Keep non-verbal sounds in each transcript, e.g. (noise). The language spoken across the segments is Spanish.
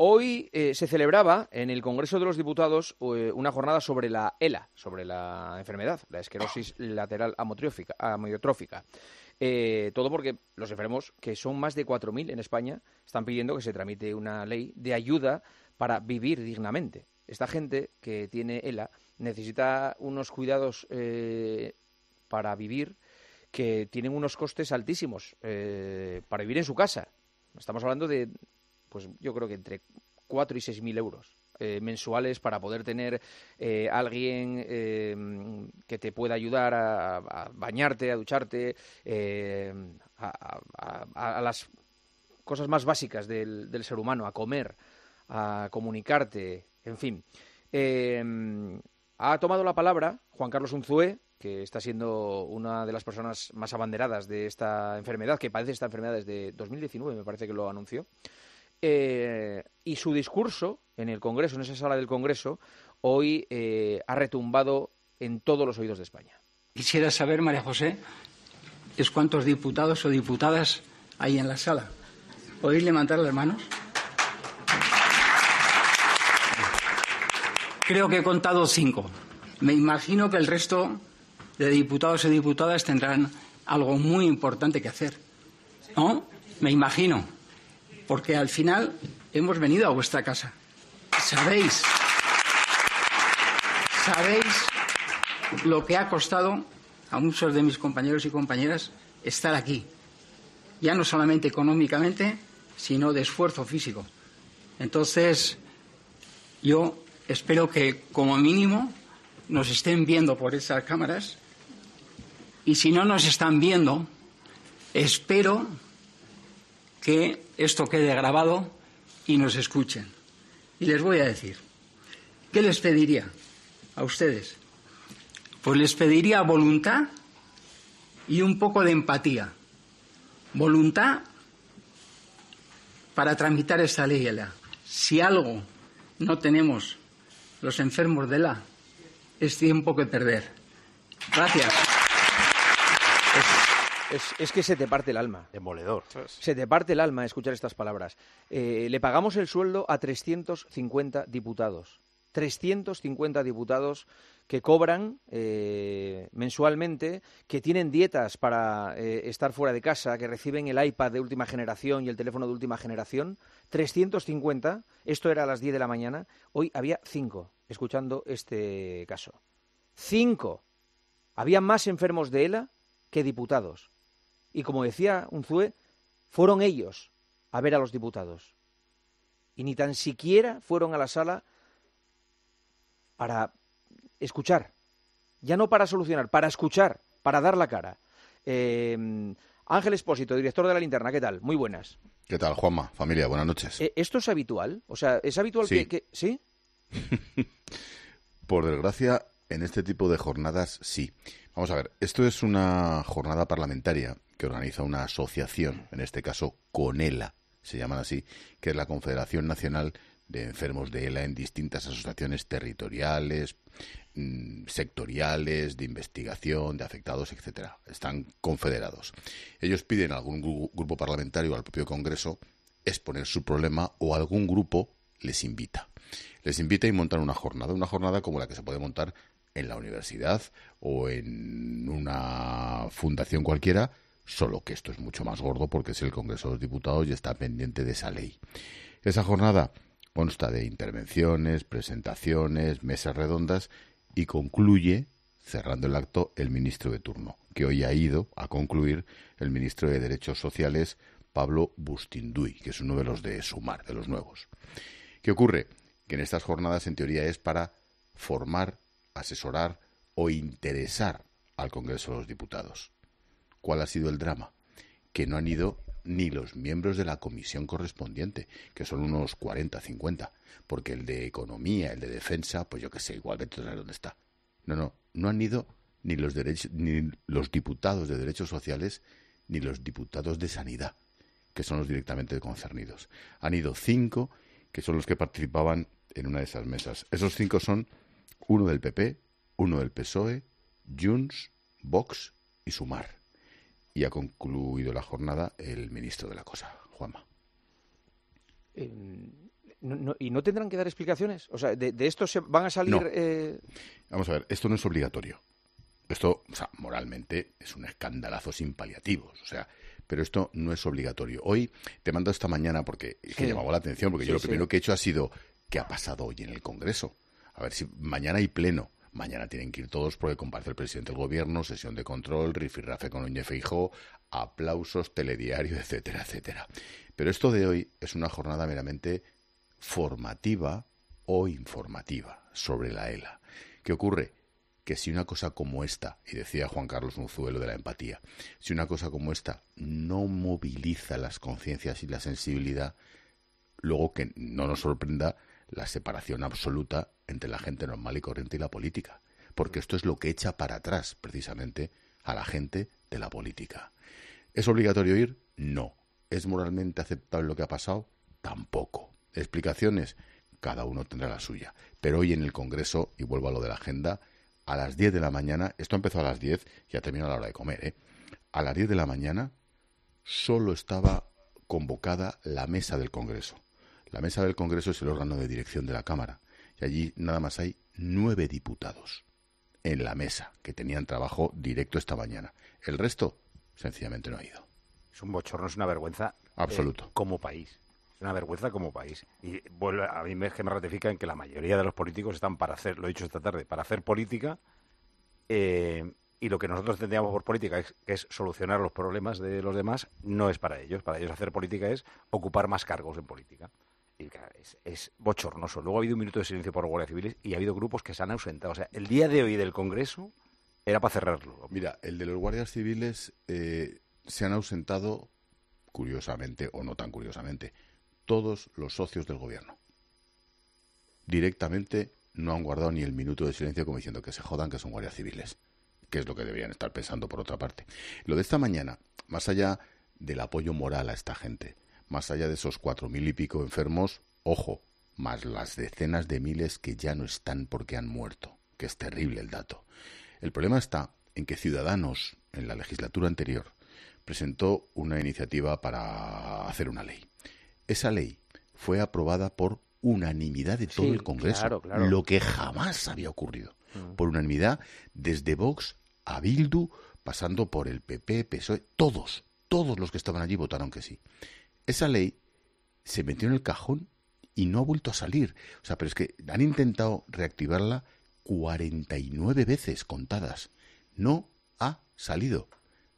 hoy eh, se celebraba en el Congreso de los Diputados eh, una jornada sobre la ELA, sobre la enfermedad, la esclerosis lateral amiotrófica. Eh, todo porque los enfermos, que son más de 4.000 en España, están pidiendo que se tramite una ley de ayuda para vivir dignamente. Esta gente que tiene ELA necesita unos cuidados para vivir que tienen unos costes altísimos para vivir en su casa. Estamos hablando de pues yo creo que entre 4 y 6 mil euros. Eh, mensuales para poder tener eh, alguien eh, que te pueda ayudar a, bañarte, a ducharte, a, las cosas más básicas del, del, ser humano, a comer, a comunicarte, en fin. ha tomado la palabra Juan Carlos Unzué, que está siendo una de las personas más abanderadas de esta enfermedad, que padece esta enfermedad desde 2019, me parece que lo anunció. Eh, y su discurso en el Congreso, en esa sala del Congreso, hoy eh, ha retumbado en todos los oídos de España. Quisiera saber, María José, es cuántos diputados o diputadas hay en la sala. ¿Podéis levantar las manos? Creo que he contado cinco. Me imagino que el resto de diputados y diputadas tendrán algo muy importante que hacer. ¿No? Me imagino porque al final hemos venido a vuestra casa. Sabéis, sabéis lo que ha costado a muchos de mis compañeros y compañeras estar aquí, ya no solamente económicamente, sino de esfuerzo físico. Entonces, yo espero que como mínimo nos estén viendo por esas cámaras y si no nos están viendo, espero que esto quede grabado y nos escuchen. Y les voy a decir, ¿qué les pediría a ustedes? Pues les pediría voluntad y un poco de empatía. Voluntad para tramitar esta ley. Si algo no tenemos los enfermos de la, es tiempo que perder. Gracias. Es, que se te parte el alma. Demoledor. Se te parte el alma escuchar estas palabras. Eh, le pagamos el sueldo a 350 diputados. 350 diputados que cobran eh, mensualmente, que tienen dietas para eh, estar fuera de casa, que reciben el iPad de última generación y el teléfono de última generación. 350, esto era a las 10 de la mañana, hoy había 5 escuchando este caso. 5. Había más enfermos de ELA que diputados. Y como decía Unzué, fueron ellos a ver a los diputados. Y ni tan siquiera fueron a la sala para escuchar. Ya no para solucionar, para escuchar, para dar la cara. Eh, Ángel Espósito, director de la linterna, ¿qué tal? Muy buenas. ¿Qué tal, Juanma? Familia, buenas noches. Eh, ¿Esto es habitual? O sea, ¿es habitual que, ¿Sí? (laughs) Por desgracia, en este tipo de jornadas sí. Vamos a ver, esto es una jornada parlamentaria que organiza una asociación, en este caso CONELA, se llaman así, que es la Confederación Nacional de Enfermos de ELA en distintas asociaciones territoriales, mm, sectoriales, de investigación, de afectados, etcétera. Están confederados. Ellos piden a algún grupo parlamentario o al propio Congreso exponer su problema o algún grupo les invita. Les invita y montar una jornada, una jornada como la que se puede montar en la universidad o en una fundación cualquiera, solo que esto es mucho más gordo porque es el Congreso de los Diputados y está pendiente de esa ley. Esa jornada consta de intervenciones, presentaciones, mesas redondas y concluye, cerrando el acto, el ministro de turno, que hoy ha ido a concluir el ministro de Derechos Sociales, Pablo Bustinduy, que es uno de los de Sumar, de los nuevos. ¿Qué ocurre? Que en estas jornadas, en teoría, es para formar, asesorar o interesar al Congreso de los Diputados. ¿Cuál ha sido el drama? Que no han ido ni los miembros de la comisión correspondiente, que son unos 40, 50, porque el de economía, el de defensa, pues yo qué sé, igual vete a dónde está. No, no, no han ido ni los, ni los diputados de derechos sociales ni los diputados de sanidad, que son los directamente concernidos. Han ido cinco, que son los que participaban en una de esas mesas. Esos cinco son uno del PP, uno del PSOE, Junts, Vox y Sumar y ha concluido la jornada el ministro de la Cosa, Juanma. ¿Y no tendrán que dar explicaciones? O sea, ¿de, esto se van a salir...? Eh? Vamos a ver, esto no es obligatorio. Esto, o sea, moralmente es un escandalazo sin paliativos. O sea, pero esto no es obligatorio. Hoy te mando esta mañana porque es que llamaba la atención, porque yo lo primero que he hecho ha sido ¿qué ha pasado hoy en el Congreso? A ver si mañana hay pleno. Mañana tienen que ir todos porque comparte el presidente del gobierno, sesión de control, rifirrafe con Núñez Feijó, aplausos, telediario, (laughs) etcétera, etcétera. Pero esto de hoy es una jornada meramente formativa o informativa sobre la ELA. ¿Qué ocurre? Que si una cosa como esta, y decía Juan Carlos Muzuelo de la empatía, si una cosa como esta no moviliza las conciencias y la sensibilidad, luego que no nos sorprenda la separación absoluta entre la gente normal y corriente y la política, porque esto es lo que echa para atrás precisamente a la gente de la política. ¿Es obligatorio ir? No. ¿Es moralmente aceptable lo que ha pasado? Tampoco. ¿Explicaciones? Cada uno tendrá la suya. Pero hoy en el Congreso, y vuelvo a lo de la agenda, a las 10 de la mañana, esto empezó a las 10, ya terminó a la hora de comer, ¿eh? A las 10 de la mañana solo estaba convocada la mesa del Congreso. La mesa del Congreso es el órgano de dirección de la Cámara. Y allí nada más hay nueve diputados en la mesa que tenían trabajo directo esta mañana. El resto sencillamente no ha ido. Es un bochorno, es una vergüenza. Eh, Absoluto. como país. Es una vergüenza como país. Y vuelve, a mí me, que me ratifica en que la mayoría de los políticos están para hacer, lo he dicho esta tarde, para hacer política. Eh, y lo que nosotros entendíamos por política, es, que es solucionar los problemas de los demás, no es para ellos. Para ellos hacer política es ocupar más cargos en política es, bochornoso. Luego ha habido un minuto de silencio por Guardia Civiles y ha habido grupos que se han ausentado. O sea, el día de hoy del Congreso era para cerrarlo. Mira, el de los guardias civiles eh, se han ausentado, curiosamente o no tan curiosamente, todos los socios del gobierno. Directamente no han guardado ni el minuto de silencio como diciendo que se jodan que son guardias civiles, que es lo que deberían estar pensando por otra parte. Lo de esta mañana, más allá del apoyo moral a esta gente, más allá de esos cuatro mil y pico enfermos, ojo, más las decenas de miles que ya no están porque han muerto, que es terrible el dato. El problema está en que Ciudadanos, en la legislatura anterior, presentó una iniciativa para hacer una ley. Esa ley fue aprobada por unanimidad de todo el Congreso, lo que jamás había ocurrido. Mm. Por unanimidad, desde Vox a Bildu, pasando por el PP, PSOE, todos, todos los que estaban allí votaron que sí. Esa ley se metió en el cajón y no ha vuelto a salir. O sea, pero es que han intentado reactivarla 49 veces contadas. No ha salido.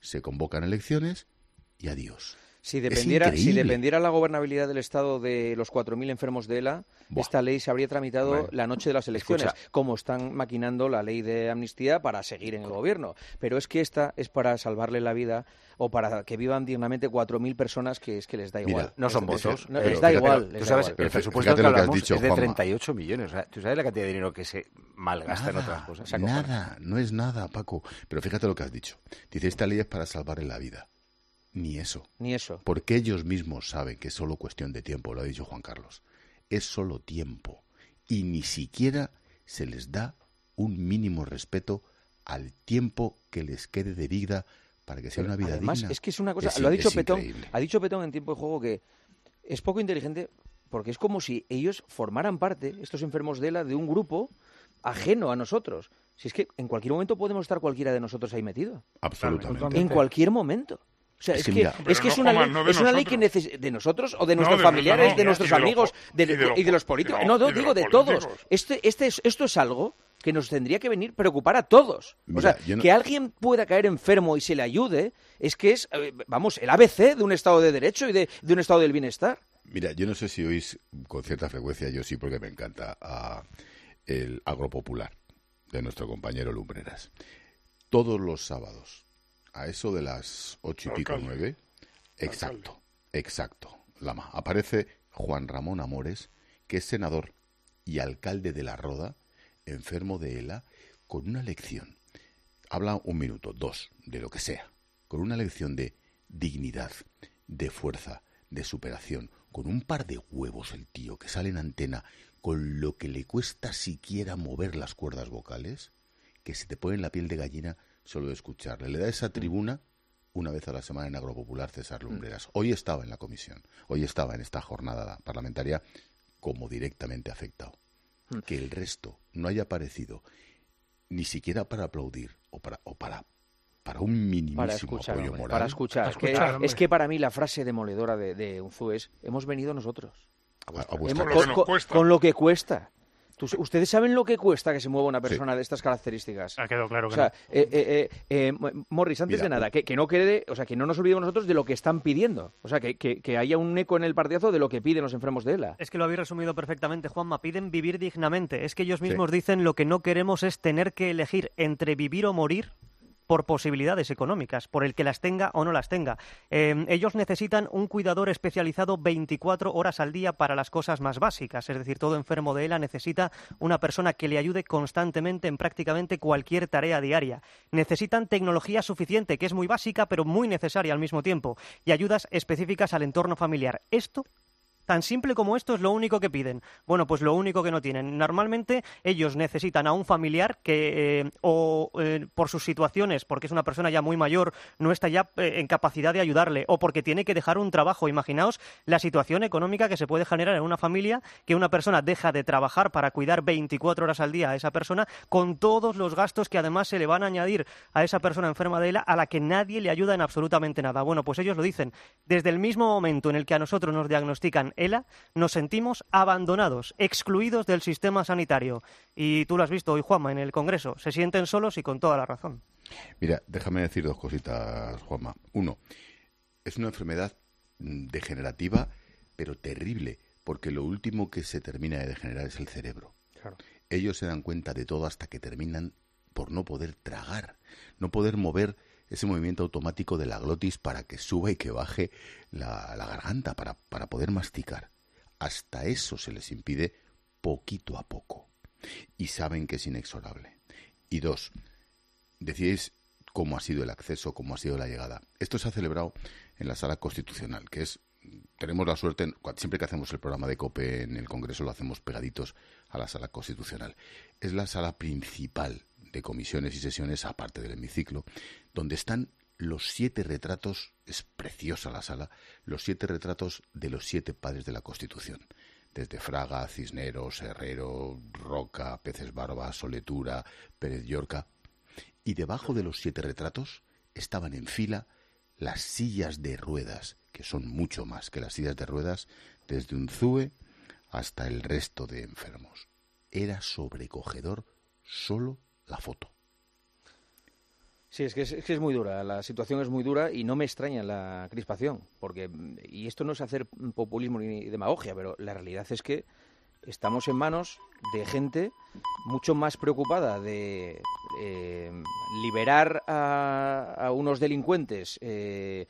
Se convocan elecciones y adiós. Si dependiera, si dependiera la gobernabilidad del Estado de los 4.000 enfermos de ELA, esta ley se habría tramitado la noche de las elecciones, como están maquinando la ley de amnistía para seguir en el gobierno. Pero es que esta es para salvarle la vida o para que vivan dignamente 4.000 personas que es que les da igual. no son votos. les da igual. tú sabes, el presupuesto que hablamos dicho, es de 38 millones. tú sabes la cantidad de dinero que se malgasta en otras cosas. Nada, no es nada, Paco. Pero fíjate lo que has dicho. Dice, esta ley es para salvarle la vida. Ni eso. Ni eso. Porque ellos mismos saben que es solo cuestión de tiempo, lo ha dicho Juan Carlos. Es solo tiempo. Y ni siquiera se les da un mínimo respeto al tiempo que les quede de vida para que sea una vida Además, es que es una cosa, lo ha dicho Petón, ha dicho Petón en tiempo de juego que es poco inteligente porque es como si ellos formaran parte, estos enfermos de ELA, de un grupo ajeno a nosotros. Si es que en cualquier momento podemos estar cualquiera de nosotros ahí metido. Absolutamente. En cualquier momento. O sea, es, que, es, que es, una, ley, es una ley que de nosotros o de nuestros familiares, de nuestros amigos y de, los políticos. no, no, digo de, todos. Este, este esto es algo que nos tendría que venir preocupar a todos. o sea, que alguien pueda caer enfermo y se le ayude es que es, eh, vamos, el ABC de un Estado de Derecho y de, un Estado del bienestar. Mira, yo no sé si oís con cierta frecuencia, yo sí porque me encanta, el agropopular de nuestro compañero Lumbreras. Todos los sábados a eso de las ocho y pico, nueve. Exacto, exacto. Lama. Aparece Juan Ramón Amores, que es senador y alcalde de La Roda, enfermo de ELA, con una lección. Habla un minuto, dos, de lo que sea, con una lección de dignidad, de fuerza, de superación, con un par de huevos el tío que sale en antena, con lo que le cuesta siquiera mover las cuerdas vocales, que se te pone en la piel de gallina solo de escucharle. Le da esa mm. tribuna una vez a la semana en Agropopular César mm. Lumbreras. Hoy estaba en la comisión, hoy estaba en esta jornada parlamentaria como directamente afectado. Hmm. Que el resto no haya aparecido ni siquiera para aplaudir o para, o para, para un minimísimo Para escuchar, apoyo hombre, moral. para escuchar. Para Es que- escuchar, hombre. es que para mí la frase demoledora de, de Unzu es, hemos venido nosotros. A, Hemos- con lo que cuesta. Tú- ¿Ustedes saben lo que cuesta que se mueva una persona de estas características? Ha quedado claro O que sea, no. eh, eh, eh, eh, Mo- Morris, antes Mira, de nada, que, que no quede, o sea, que no nos olvidemos nosotros de lo que están pidiendo. O sea, que, que- que haya un eco en el partidazo de lo que piden los enfermos de ELA. Es que lo habéis resumido perfectamente, Juanma. Piden vivir dignamente. Es que ellos mismos dicen lo que no queremos es tener que elegir entre vivir o morir por posibilidades económicas, por el que las tenga o no las tenga. Eh, ellos necesitan un cuidador especializado 24 horas al día para las cosas más básicas. Es decir, todo enfermo de ELA necesita una persona que le ayude constantemente en prácticamente cualquier tarea diaria. Necesitan tecnología suficiente, que es muy básica, pero muy necesaria al mismo tiempo, y ayudas específicas al entorno familiar. Esto Tan simple como esto es lo único que piden. Bueno, pues lo único que no tienen. Normalmente ellos necesitan a un familiar que, eh, o eh, por sus situaciones, porque es una persona ya muy mayor, no está ya eh, en capacidad de ayudarle, o porque tiene que dejar un trabajo. Imaginaos la situación económica que se puede generar en una familia que una persona deja de trabajar para cuidar 24 horas al día a esa persona, con todos los gastos que además se le van a añadir a esa persona enferma de ELA, a la que nadie le ayuda en absolutamente nada. Bueno, pues ellos lo dicen. Desde el mismo momento en el que a nosotros nos diagnostican ELA, nos sentimos abandonados, excluidos del sistema sanitario. Y tú lo has visto hoy, Juanma, en el Congreso. Se sienten solos y con toda la razón. Mira, déjame decir dos cositas, Juanma. Uno, es una enfermedad mm, degenerativa, pero terrible, porque lo último que se termina de degenerar es el cerebro. Ellos se dan cuenta de todo hasta que terminan por no poder tragar, no poder mover ese movimiento automático de la glotis para que suba y que baje la, garganta, para, para poder masticar. Hasta eso se les impide poquito a poco. Y saben que es inexorable. Y dos, decíais cómo ha sido el acceso, cómo ha sido la llegada. Esto se ha celebrado en la sala constitucional, que es tenemos la suerte, siempre que hacemos el programa de COPE en el Congreso lo hacemos pegaditos a la sala constitucional. Es la sala principal de comisiones y sesiones, aparte del hemiciclo, donde están los siete retratos, es preciosa la sala, los siete retratos de los siete padres de la Constitución. Desde Fraga, Cisneros, Herrero, Roca, Peces Barba, Soletura, Pérez Llorca. Y debajo de los siete retratos estaban en fila las sillas de ruedas, que son mucho más que las sillas de ruedas, desde un ZUE hasta el resto de enfermos. Era sobrecogedor solo la foto. Sí, es que es, que es muy dura, la situación es muy dura y no me extraña la crispación, porque, y esto no es hacer populismo ni demagogia, pero la realidad es que estamos en manos de gente mucho más preocupada de eh, liberar a, a unos delincuentes eh,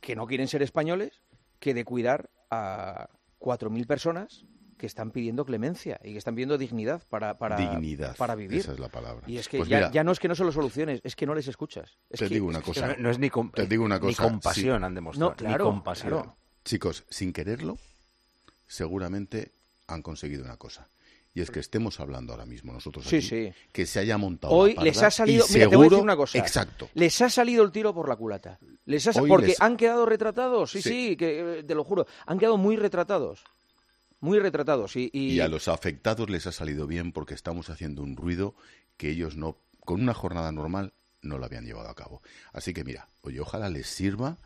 que no quieren ser españoles que de cuidar a 4.000 personas que están pidiendo clemencia y que están pidiendo dignidad para, para, Dignidad. para vivir. Esa es la palabra. Y es que Pues ya, mira, ya no es que no solo soluciones, es que no les escuchas. Es te que- digo una es cosa. No, no es ni, com- Te digo una ni cosa, compasión sí. han demostrado. No, claro, ni compasión. claro. Chicos, sin quererlo, seguramente han conseguido una cosa. Y es que estemos hablando ahora mismo nosotros Sí, aquí, sí. que se haya montado Hoy la les ha salido. y Mira, te voy a decir una cosa. Exacto. Les ha salido el tiro por la culata. Les ha porque les- han quedado retratados. Sí, sí, Sí. que eh, te lo juro. Han quedado muy retratados. Muy retratados. Y, y- Y a los afectados les ha salido bien porque estamos haciendo un ruido que ellos no, con una jornada normal, no lo habían llevado a cabo. Así que mira, oye, ojalá les sirva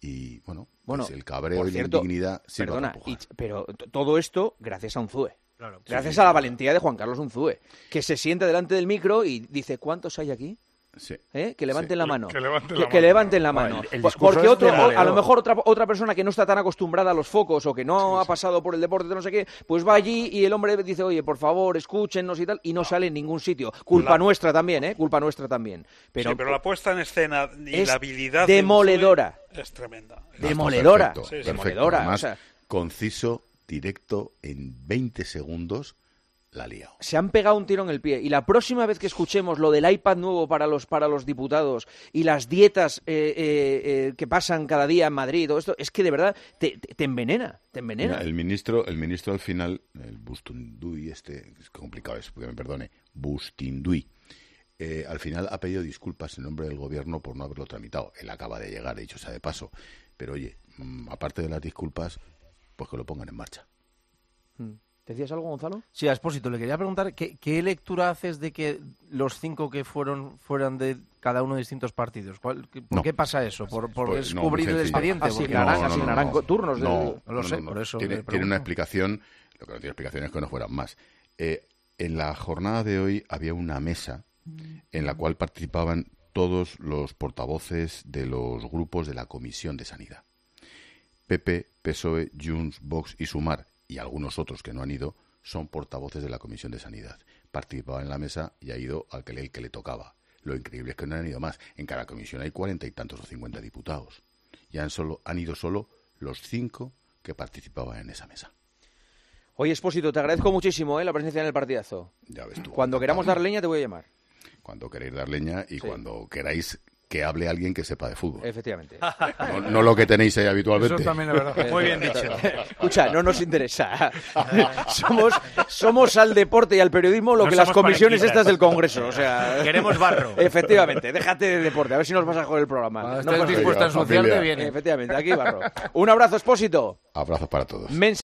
y, bueno, Bueno, pues el cabreo y la indignidad sirva Perdona, para empujar. y- pero todo esto gracias a Unzue. Claro. Gracias sí, a la valentía de Juan Carlos Unzue, que se siente delante del micro y dice, ¿cuántos hay aquí? Sí. ¿Eh? Que levanten Sí. la mano. Que levanten que, la que mano. levanten la Bueno, mano. el- el Por- discurso Porque otro, a lo mejor otra, otra persona que no está tan acostumbrada a los focos o que no ha pasado por el deporte de no sé qué, pues va allí y el hombre dice, oye, por favor, escúchennos y tal, y no sale en ningún sitio. Culpa La- nuestra también, ¿eh? Culpa nuestra también. Pero, sí, pero la puesta en escena y es la habilidad de demoledora. Es tremenda. Demoledora. Perfecto, Sí, sí. perfecto. Demoledora, Además, o sea- conciso, directo, en 20 segundos, la se han pegado un tiro en el pie. Y la próxima vez que escuchemos lo del iPad nuevo para los, para los diputados y las dietas eh, eh, eh, que pasan cada día en Madrid, todo esto, es que de verdad te, te- te envenena, te envenena. Mira, el ministro, el ministro al final, el Bustunduy, este, es complicado eso, que me perdone, Bustinduy, eh, al final ha pedido disculpas en nombre del gobierno por no haberlo tramitado. Él acaba de llegar, dicho sea de paso. Pero oye, mm, aparte de las disculpas, pues que lo pongan en marcha. ¿Decías algo, Gonzalo? Sí, a Espósito, le quería preguntar ¿qué, qué lectura haces de que los cinco que fueron fueran de cada uno de distintos partidos. ¿Cuál- qué- ¿Por No. qué pasa eso? ¿Por, por Pues no, el expediente? Asignarán- asignarán turnos de- No, No lo sé, por eso Tiene, una explicación, lo que no tiene explicación es que no fueran más. Eh, en la jornada de hoy había una mesa en la cual participaban todos los portavoces de los grupos de la Comisión de Sanidad. PP, PSOE, Junts, Vox y Sumar, y algunos otros que no han ido, son portavoces de la Comisión de Sanidad. Participaban en la mesa y ha ido al que le, el que le tocaba. Lo increíble es que no han ido más. En cada comisión hay cuarenta y tantos o cincuenta diputados. Y han, solo, han ido solo los cinco que participaban en esa mesa. Oye, Espósito, te agradezco muchísimo ¿eh? la presencia en el partidazo. Ya ves tú. Cuando queramos dar leña te voy a llamar. Cuando queréis dar leña y Sí. cuando queráis que hable alguien que sepa de fútbol. Efectivamente. No, no lo que tenéis ahí habitualmente. Eso también es verdad. (laughs) Muy bien dicho. Escucha, no nos interesa. (laughs) somos, somos al deporte y al periodismo lo No que las comisiones estas del Congreso. O sea, (laughs) Queremos barro. Efectivamente, déjate de deporte, a ver si nos vas a joder el programa. Cuando No estés pasa dispuesta a ensuciarte, viene. Efectivamente, aquí barro. Un abrazo, Espósito. Abrazos para todos. Mens-